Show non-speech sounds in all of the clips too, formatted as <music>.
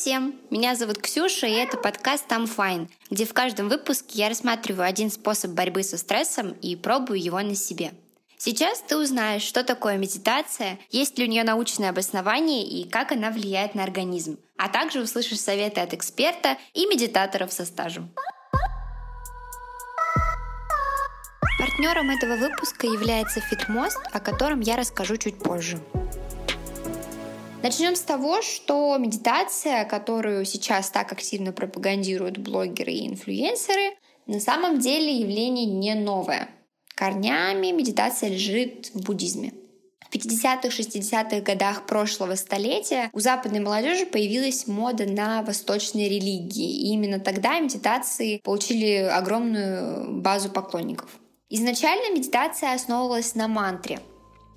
всем! Меня зовут Ксюша, и это подкаст «I'm fine», где в каждом выпуске я рассматриваю один способ борьбы со стрессом и пробую его на себе. Сейчас ты узнаешь, что такое медитация, есть ли у нее научное обоснование и как она влияет на организм. А также услышишь советы от эксперта и медитаторов со стажем. Партнером этого выпуска является Фитмост, о котором я расскажу чуть позже. Начнем с того, что медитация, которую сейчас так активно пропагандируют блогеры и инфлюенсеры, на самом деле явление не новое. Корнями медитация лежит в буддизме. В 50-х, 60-х годах прошлого столетия у западной молодежи появилась мода на восточные религии. И именно тогда медитации получили огромную базу поклонников. Изначально медитация основывалась на мантре —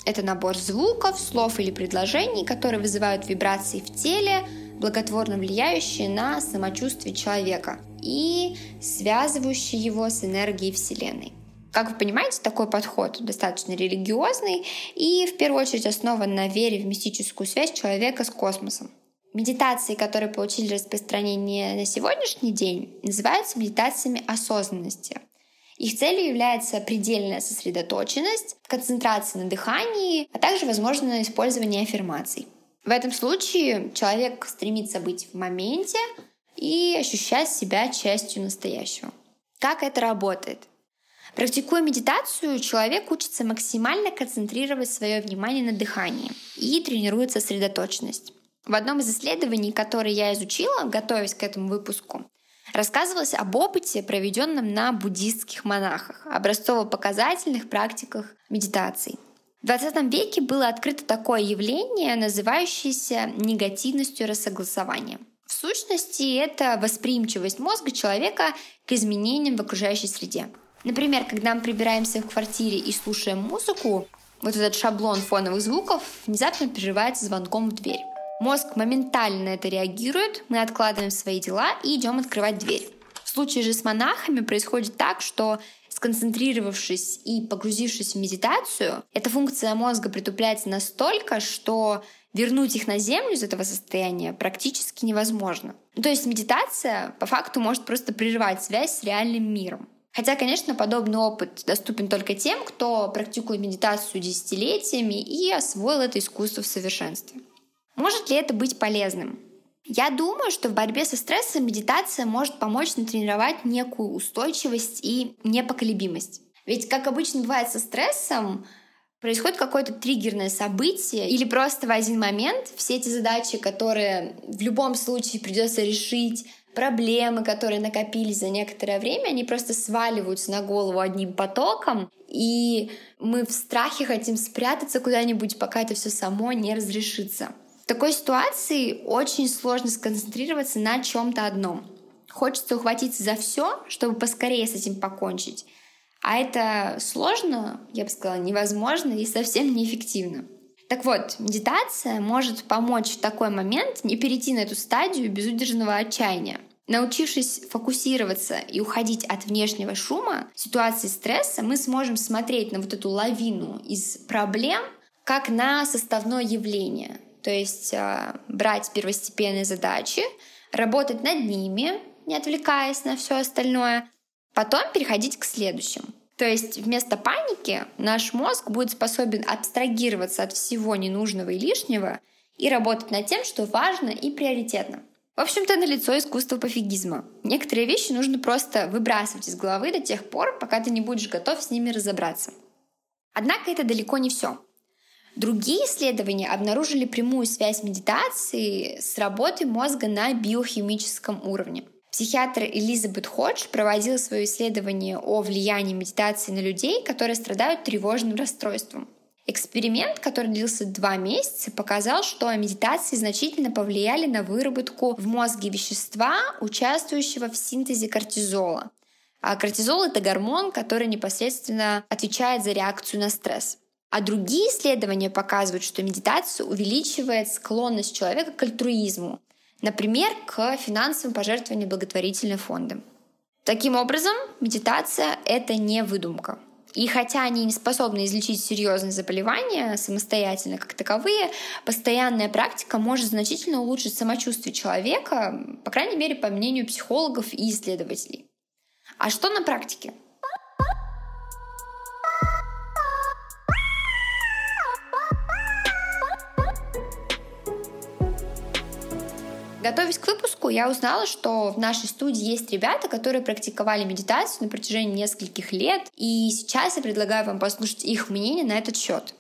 это набор звуков, слов или предложений, которые вызывают вибрации в теле, благотворно влияющие на самочувствие человека и связывающие его с энергией Вселенной. Как вы понимаете, такой подход достаточно религиозный и в первую очередь основан на вере в мистическую связь человека с космосом. Медитации, которые получили распространение на сегодняшний день, называются медитациями осознанности — их целью является предельная сосредоточенность, концентрация на дыхании, а также возможное использование аффирмаций. В этом случае человек стремится быть в моменте и ощущать себя частью настоящего. Как это работает? Практикуя медитацию, человек учится максимально концентрировать свое внимание на дыхании и тренирует сосредоточенность. В одном из исследований, которые я изучила, готовясь к этому выпуску, рассказывалось об опыте, проведенном на буддистских монахах, образцово-показательных практиках медитаций. В 20 веке было открыто такое явление, называющееся негативностью рассогласования. В сущности, это восприимчивость мозга человека к изменениям в окружающей среде. Например, когда мы прибираемся в квартире и слушаем музыку, вот этот шаблон фоновых звуков внезапно прерывается звонком в дверь. Мозг моментально на это реагирует, мы откладываем свои дела и идем открывать дверь. В случае же с монахами происходит так, что сконцентрировавшись и погрузившись в медитацию, эта функция мозга притупляется настолько, что вернуть их на землю из этого состояния практически невозможно. То есть медитация по факту может просто прерывать связь с реальным миром. Хотя, конечно, подобный опыт доступен только тем, кто практикует медитацию десятилетиями и освоил это искусство в совершенстве. Может ли это быть полезным? Я думаю, что в борьбе со стрессом медитация может помочь натренировать некую устойчивость и непоколебимость. Ведь, как обычно бывает со стрессом, происходит какое-то триггерное событие или просто в один момент все эти задачи, которые в любом случае придется решить, проблемы, которые накопились за некоторое время, они просто сваливаются на голову одним потоком, и мы в страхе хотим спрятаться куда-нибудь, пока это все само не разрешится. В такой ситуации очень сложно сконцентрироваться на чем-то одном. Хочется ухватиться за все, чтобы поскорее с этим покончить. А это сложно, я бы сказала, невозможно и совсем неэффективно. Так вот, медитация может помочь в такой момент не перейти на эту стадию безудержного отчаяния. Научившись фокусироваться и уходить от внешнего шума, ситуации стресса, мы сможем смотреть на вот эту лавину из проблем как на составное явление, то есть а, брать первостепенные задачи, работать над ними, не отвлекаясь на все остальное, потом переходить к следующим. То есть вместо паники наш мозг будет способен абстрагироваться от всего ненужного и лишнего и работать над тем, что важно и приоритетно. В общем-то, на лицо искусство пофигизма. Некоторые вещи нужно просто выбрасывать из головы до тех пор, пока ты не будешь готов с ними разобраться. Однако это далеко не все. Другие исследования обнаружили прямую связь медитации с работой мозга на биохимическом уровне. Психиатр Элизабет Ходж проводила свое исследование о влиянии медитации на людей, которые страдают тревожным расстройством. Эксперимент, который длился два месяца, показал, что медитации значительно повлияли на выработку в мозге вещества, участвующего в синтезе кортизола. А кортизол — это гормон, который непосредственно отвечает за реакцию на стресс. А другие исследования показывают, что медитация увеличивает склонность человека к альтруизму, например, к финансовым пожертвованиям благотворительным фондам. Таким образом, медитация — это не выдумка. И хотя они не способны излечить серьезные заболевания самостоятельно как таковые, постоянная практика может значительно улучшить самочувствие человека, по крайней мере, по мнению психологов и исследователей. А что на практике? Готовясь к выпуску, я узнала, что в нашей студии есть ребята, которые практиковали медитацию на протяжении нескольких лет, и сейчас я предлагаю вам послушать их мнение на этот счет.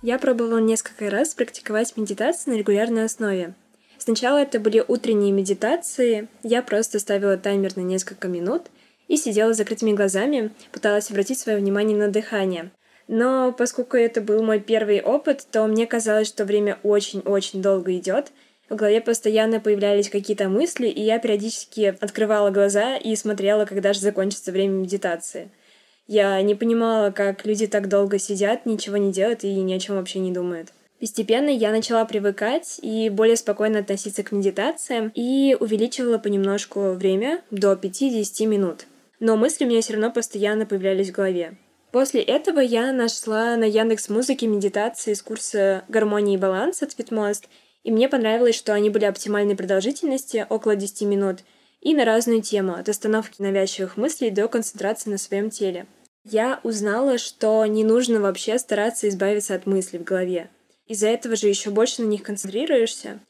Я пробовала несколько раз практиковать медитацию на регулярной основе. Сначала это были утренние медитации, я просто ставила таймер на несколько минут и сидела с закрытыми глазами, пыталась обратить свое внимание на дыхание. Но поскольку это был мой первый опыт, то мне казалось, что время очень-очень долго идет. В голове постоянно появлялись какие-то мысли, и я периодически открывала глаза и смотрела, когда же закончится время медитации. Я не понимала, как люди так долго сидят, ничего не делают и ни о чем вообще не думают. Постепенно я начала привыкать и более спокойно относиться к медитациям и увеличивала понемножку время до 5-10 минут. Но мысли у меня все равно постоянно появлялись в голове. После этого я нашла на Яндекс Музыке медитации из курса «Гармония и баланс» от Фитмост, и мне понравилось, что они были оптимальной продолжительности, около 10 минут, и на разную тему, от остановки навязчивых мыслей до концентрации на своем теле. Я узнала, что не нужно вообще стараться избавиться от мыслей в голове. Из-за этого же еще больше на них концентрируешься.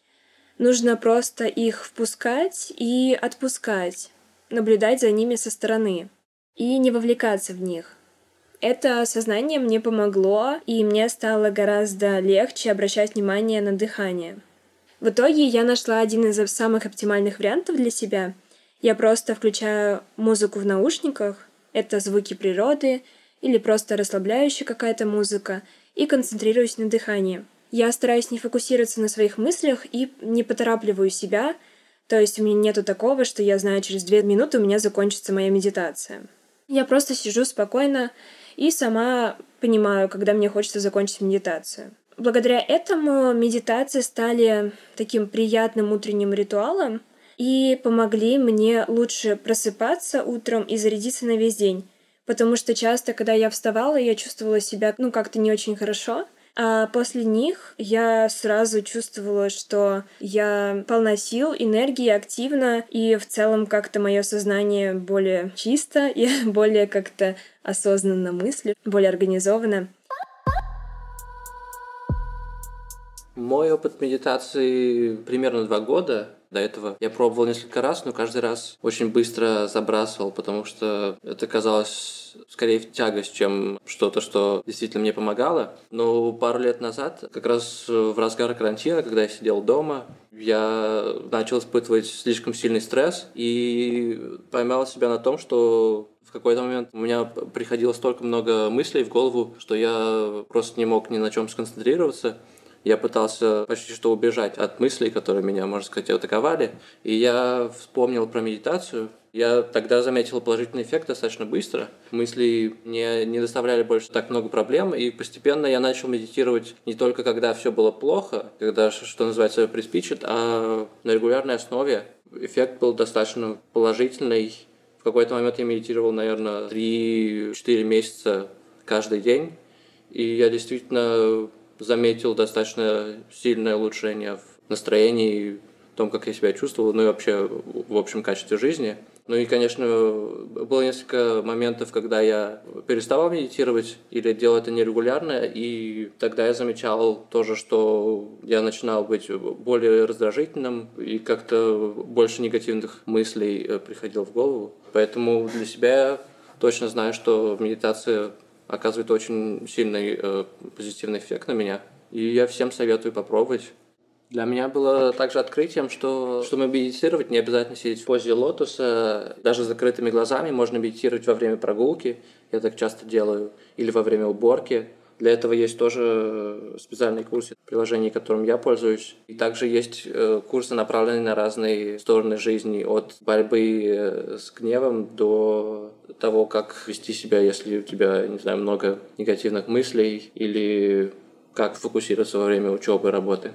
Нужно просто их впускать и отпускать, наблюдать за ними со стороны и не вовлекаться в них. Это осознание мне помогло, и мне стало гораздо легче обращать внимание на дыхание. В итоге я нашла один из самых оптимальных вариантов для себя. Я просто включаю музыку в наушниках, это звуки природы или просто расслабляющая какая-то музыка, и концентрируюсь на дыхании. Я стараюсь не фокусироваться на своих мыслях и не поторапливаю себя, то есть у меня нету такого, что я знаю, через две минуты у меня закончится моя медитация. Я просто сижу спокойно и сама понимаю, когда мне хочется закончить медитацию. Благодаря этому медитации стали таким приятным утренним ритуалом и помогли мне лучше просыпаться утром и зарядиться на весь день. Потому что часто, когда я вставала, я чувствовала себя, ну, как-то не очень хорошо — а после них я сразу чувствовала, что я полна сил, энергии, активна, и в целом как-то мое сознание более чисто <laughs> и более как-то осознанно мыслю, более организованно. Мой опыт медитации примерно два года. До этого я пробовал несколько раз, но каждый раз очень быстро забрасывал, потому что это казалось скорее в тягость, чем что-то, что действительно мне помогало. Но пару лет назад, как раз в разгар карантина, когда я сидел дома, я начал испытывать слишком сильный стресс и поймал себя на том, что в какой-то момент у меня приходило столько много мыслей в голову, что я просто не мог ни на чем сконцентрироваться я пытался почти что убежать от мыслей, которые меня, можно сказать, атаковали. И я вспомнил про медитацию. Я тогда заметил положительный эффект достаточно быстро. Мысли мне не доставляли больше так много проблем, и постепенно я начал медитировать не только когда все было плохо, когда, что называется, приспичит, а на регулярной основе. Эффект был достаточно положительный. В какой-то момент я медитировал, наверное, 3-4 месяца каждый день. И я действительно заметил достаточно сильное улучшение в настроении, в том, как я себя чувствовал, ну и вообще в общем качестве жизни. Ну и, конечно, было несколько моментов, когда я переставал медитировать или делал это нерегулярно, и тогда я замечал тоже, что я начинал быть более раздражительным, и как-то больше негативных мыслей э, приходил в голову. Поэтому для себя я точно знаю, что медитация оказывает очень сильный э, позитивный эффект на меня. И я всем советую попробовать. Для меня было также открытием, что чтобы медитировать, не обязательно сидеть в позе лотоса. Даже с закрытыми глазами можно медитировать во время прогулки. Я так часто делаю. Или во время уборки. Для этого есть тоже специальные курсы, приложения, которым я пользуюсь. И также есть э, курсы, направленные на разные стороны жизни, от борьбы э, с гневом до того, как вести себя, если у тебя, не знаю, много негативных мыслей, или как фокусироваться во время учебы и работы.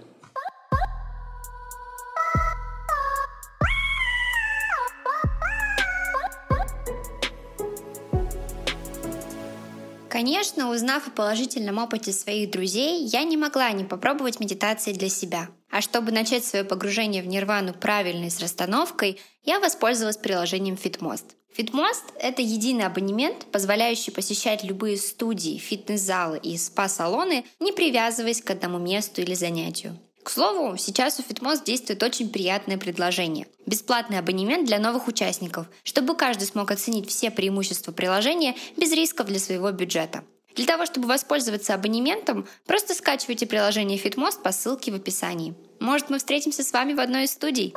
Конечно, узнав о положительном опыте своих друзей, я не могла не попробовать медитации для себя. А чтобы начать свое погружение в нирвану правильной с расстановкой, я воспользовалась приложением FitMost. FitMost — это единый абонемент, позволяющий посещать любые студии, фитнес-залы и спа-салоны, не привязываясь к одному месту или занятию. К слову, сейчас у Fitmos действует очень приятное предложение. Бесплатный абонемент для новых участников, чтобы каждый смог оценить все преимущества приложения без рисков для своего бюджета. Для того, чтобы воспользоваться абонементом, просто скачивайте приложение Fitmost по ссылке в описании. Может, мы встретимся с вами в одной из студий?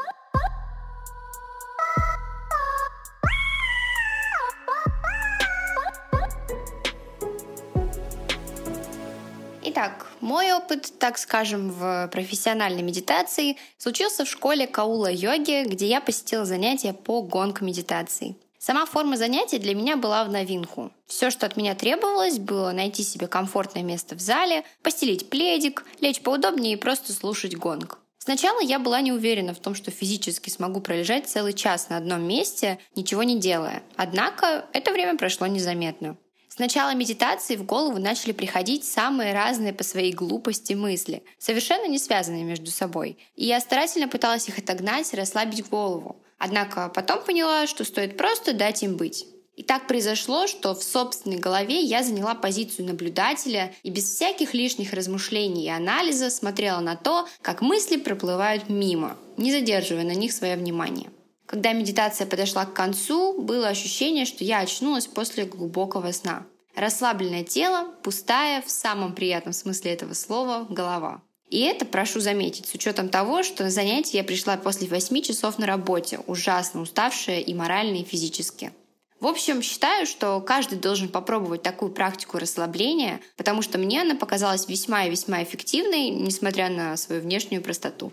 Мой опыт, так скажем, в профессиональной медитации случился в школе Каула йоги, где я посетила занятия по гонг-медитации. Сама форма занятий для меня была в новинку. Все, что от меня требовалось, было найти себе комфортное место в зале, постелить пледик, лечь поудобнее и просто слушать гонг. Сначала я была не уверена в том, что физически смогу пролежать целый час на одном месте, ничего не делая. Однако это время прошло незаметно. Начала медитации в голову начали приходить самые разные по своей глупости мысли, совершенно не связанные между собой. И я старательно пыталась их отогнать и расслабить голову. Однако потом поняла, что стоит просто дать им быть. И так произошло, что в собственной голове я заняла позицию наблюдателя и без всяких лишних размышлений и анализа смотрела на то, как мысли проплывают мимо, не задерживая на них свое внимание. Когда медитация подошла к концу, было ощущение, что я очнулась после глубокого сна. Расслабленное тело, пустая, в самом приятном смысле этого слова, голова. И это, прошу заметить, с учетом того, что на занятие я пришла после 8 часов на работе, ужасно уставшая и морально, и физически. В общем, считаю, что каждый должен попробовать такую практику расслабления, потому что мне она показалась весьма и весьма эффективной, несмотря на свою внешнюю простоту.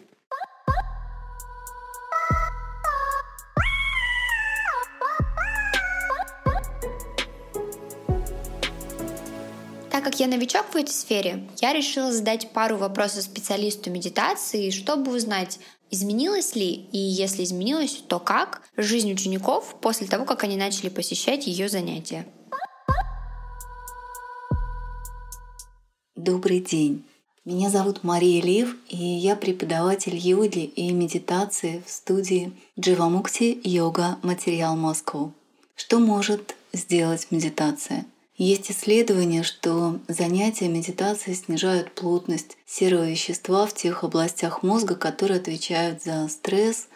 Я новичок в этой сфере, я решила задать пару вопросов специалисту медитации, чтобы узнать, изменилось ли, и если изменилось, то как, жизнь учеников после того, как они начали посещать ее занятия. Добрый день. Меня зовут Мария Лев, и я преподаватель йоги и медитации в студии Дживамукти Йога Материал Москву. Что может сделать медитация? Есть исследования, что занятия медитацией снижают плотность серого вещества в тех областях мозга, которые отвечают за стресс,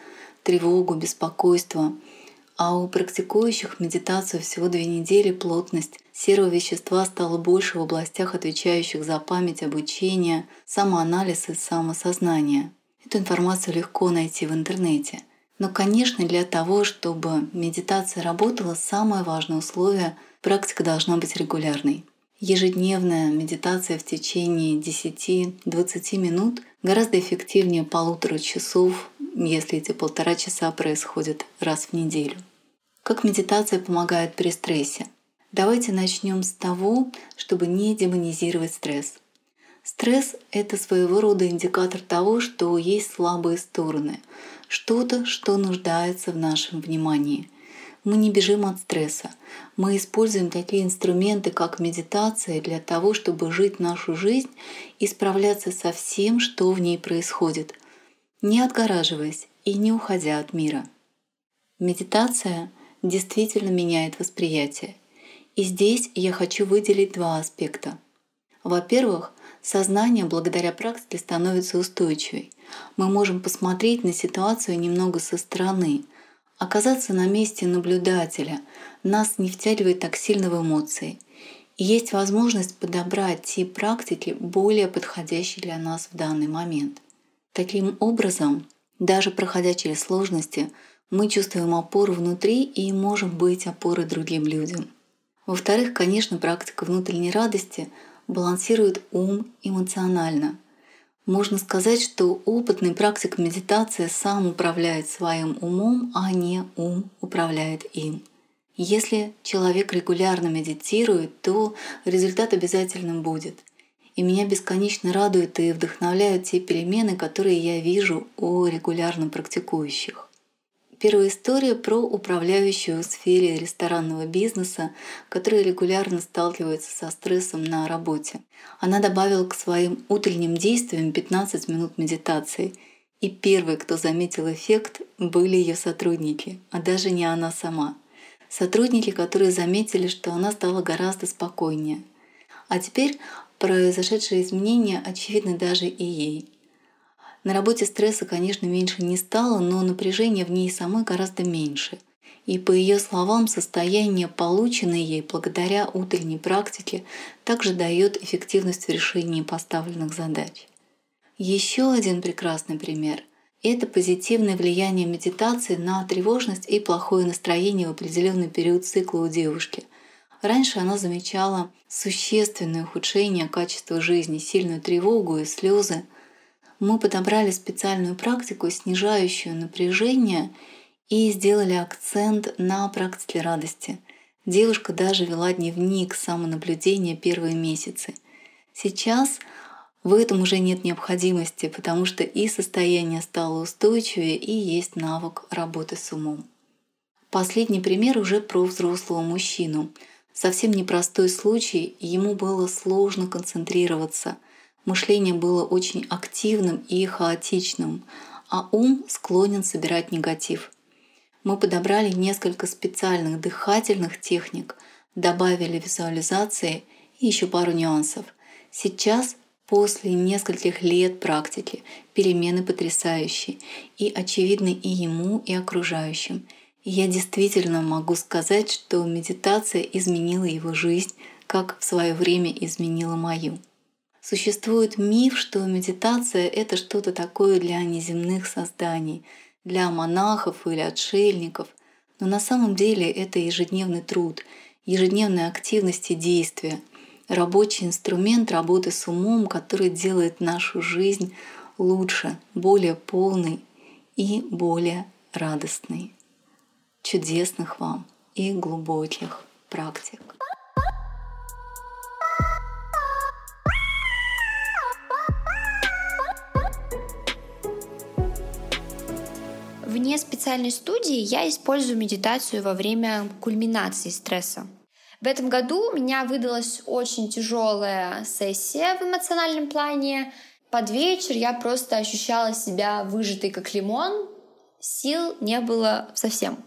тревогу, беспокойство. А у практикующих медитацию всего две недели плотность серого вещества стала больше в областях, отвечающих за память, обучение, самоанализ и самосознание. Эту информацию легко найти в интернете. Но, конечно, для того, чтобы медитация работала, самое важное условие — Практика должна быть регулярной. Ежедневная медитация в течение 10-20 минут гораздо эффективнее полутора часов, если эти полтора часа происходят раз в неделю. Как медитация помогает при стрессе? Давайте начнем с того, чтобы не демонизировать стресс. Стресс — это своего рода индикатор того, что есть слабые стороны, что-то, что нуждается в нашем внимании. Мы не бежим от стресса. Мы используем такие инструменты, как медитация, для того, чтобы жить нашу жизнь и справляться со всем, что в ней происходит, не отгораживаясь и не уходя от мира. Медитация действительно меняет восприятие. И здесь я хочу выделить два аспекта. Во-первых, сознание благодаря практике становится устойчивой. Мы можем посмотреть на ситуацию немного со стороны, Оказаться на месте наблюдателя нас не втягивает так сильно в эмоции. И есть возможность подобрать те практики, более подходящие для нас в данный момент. Таким образом, даже проходя через сложности, мы чувствуем опору внутри и можем быть опорой другим людям. Во-вторых, конечно, практика внутренней радости балансирует ум эмоционально – можно сказать, что опытный практик медитации сам управляет своим умом, а не ум управляет им. Если человек регулярно медитирует, то результат обязательно будет. И меня бесконечно радуют и вдохновляют те перемены, которые я вижу у регулярно практикующих. Первая история про управляющую в сфере ресторанного бизнеса, которая регулярно сталкивается со стрессом на работе. Она добавила к своим утренним действиям 15 минут медитации. И первый, кто заметил эффект, были ее сотрудники, а даже не она сама. Сотрудники, которые заметили, что она стала гораздо спокойнее. А теперь произошедшие изменения очевидны даже и ей. На работе стресса, конечно, меньше не стало, но напряжение в ней самой гораздо меньше. И по ее словам, состояние, полученное ей благодаря утренней практике, также дает эффективность в решении поставленных задач. Еще один прекрасный пример – это позитивное влияние медитации на тревожность и плохое настроение в определенный период цикла у девушки. Раньше она замечала существенное ухудшение качества жизни, сильную тревогу и слезы, мы подобрали специальную практику, снижающую напряжение, и сделали акцент на практике радости. Девушка даже вела дневник самонаблюдения первые месяцы. Сейчас в этом уже нет необходимости, потому что и состояние стало устойчивее, и есть навык работы с умом. Последний пример уже про взрослого мужчину. Совсем непростой случай, ему было сложно концентрироваться – Мышление было очень активным и хаотичным, а ум склонен собирать негатив. Мы подобрали несколько специальных дыхательных техник, добавили визуализации и еще пару нюансов. Сейчас, после нескольких лет практики, перемены потрясающие и очевидны и ему, и окружающим. И я действительно могу сказать, что медитация изменила его жизнь, как в свое время изменила мою. Существует миф, что медитация — это что-то такое для неземных созданий, для монахов или отшельников. Но на самом деле это ежедневный труд, ежедневная активность и действие, рабочий инструмент работы с умом, который делает нашу жизнь лучше, более полной и более радостной. Чудесных вам и глубоких практик. Вне специальной студии я использую медитацию во время кульминации стресса. В этом году у меня выдалась очень тяжелая сессия в эмоциональном плане. Под вечер я просто ощущала себя выжатой как лимон, сил не было совсем.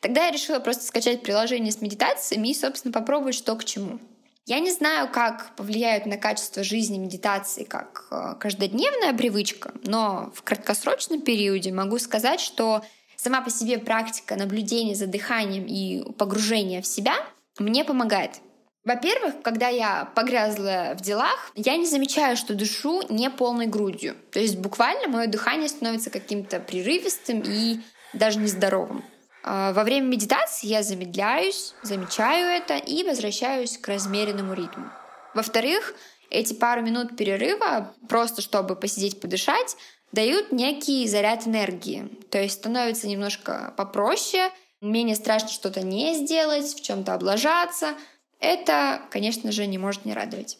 Тогда я решила просто скачать приложение с медитациями и, собственно, попробовать, что к чему. Я не знаю, как повлияют на качество жизни медитации как э, каждодневная привычка, но в краткосрочном периоде могу сказать, что сама по себе практика наблюдения за дыханием и погружения в себя мне помогает. Во-первых, когда я погрязла в делах, я не замечаю, что дышу не полной грудью. То есть буквально мое дыхание становится каким-то прерывистым и даже нездоровым. А, во время медитации я замедляюсь, замечаю это и возвращаюсь к размеренному ритму. Во-вторых, эти пару минут перерыва, просто чтобы посидеть, подышать, дают некий заряд энергии. То есть становится немножко попроще, менее страшно что-то не сделать, в чем-то облажаться. Это, конечно же, не может не радовать.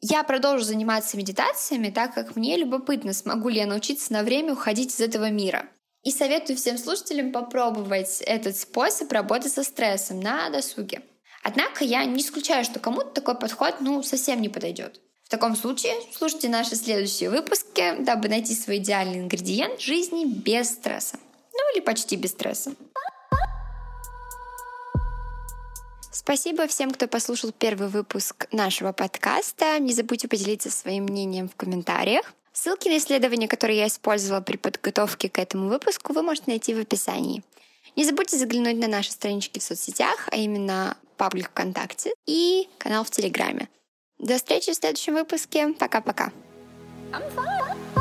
Я продолжу заниматься медитациями, так как мне любопытно, смогу ли я научиться на время уходить из этого мира. И советую всем слушателям попробовать этот способ работы со стрессом на досуге. Однако я не исключаю, что кому-то такой подход ну, совсем не подойдет. В таком случае слушайте наши следующие выпуски, дабы найти свой идеальный ингредиент жизни без стресса. Ну или почти без стресса. Спасибо всем, кто послушал первый выпуск нашего подкаста. Не забудьте поделиться своим мнением в комментариях. Ссылки на исследования, которые я использовала при подготовке к этому выпуску, вы можете найти в описании. Не забудьте заглянуть на наши странички в соцсетях, а именно паблик ВКонтакте и канал в Телеграме. До встречи в следующем выпуске. Пока-пока. I'm fine.